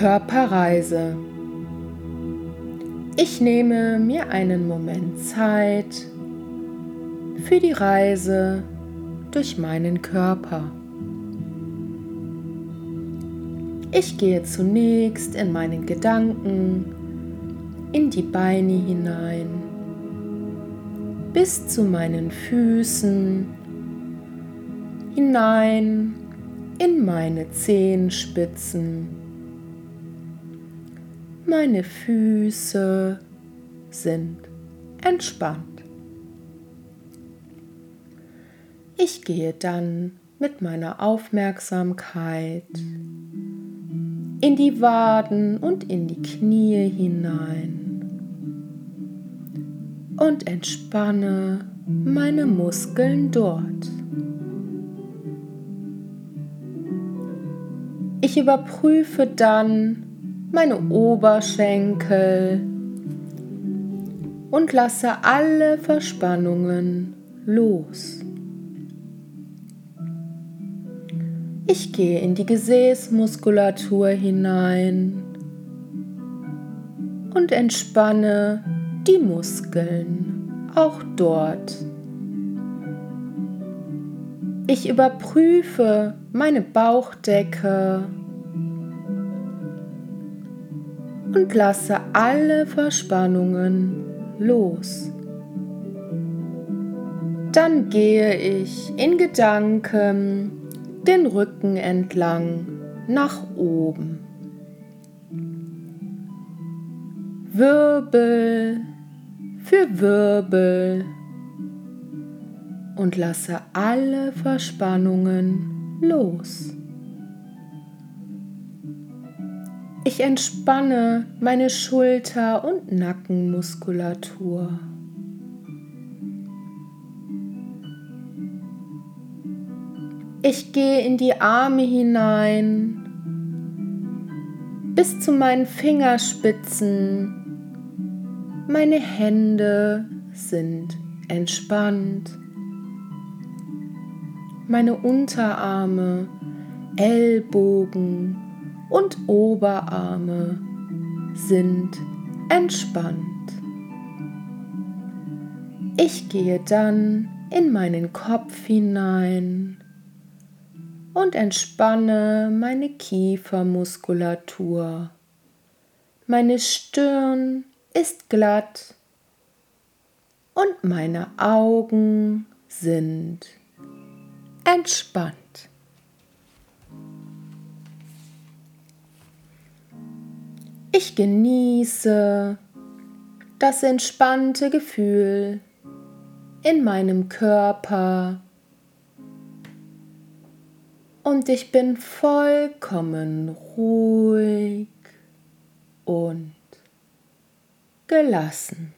Körperreise. Ich nehme mir einen Moment Zeit für die Reise durch meinen Körper. Ich gehe zunächst in meinen Gedanken in die Beine hinein, bis zu meinen Füßen, hinein in meine Zehenspitzen meine Füße sind entspannt. Ich gehe dann mit meiner Aufmerksamkeit in die Waden und in die Knie hinein und entspanne meine Muskeln dort. Ich überprüfe dann, meine Oberschenkel und lasse alle Verspannungen los. Ich gehe in die Gesäßmuskulatur hinein und entspanne die Muskeln auch dort. Ich überprüfe meine Bauchdecke und lasse alle Verspannungen los. Dann gehe ich in Gedanken den Rücken entlang nach oben. Wirbel für Wirbel und lasse alle Verspannungen los. Ich entspanne meine Schulter- und Nackenmuskulatur. Ich gehe in die Arme hinein bis zu meinen Fingerspitzen. Meine Hände sind entspannt. Meine Unterarme, Ellbogen, und Oberarme sind entspannt. Ich gehe dann in meinen Kopf hinein und entspanne meine Kiefermuskulatur. Meine Stirn ist glatt und meine Augen sind entspannt. Ich genieße das entspannte Gefühl in meinem Körper und ich bin vollkommen ruhig und gelassen.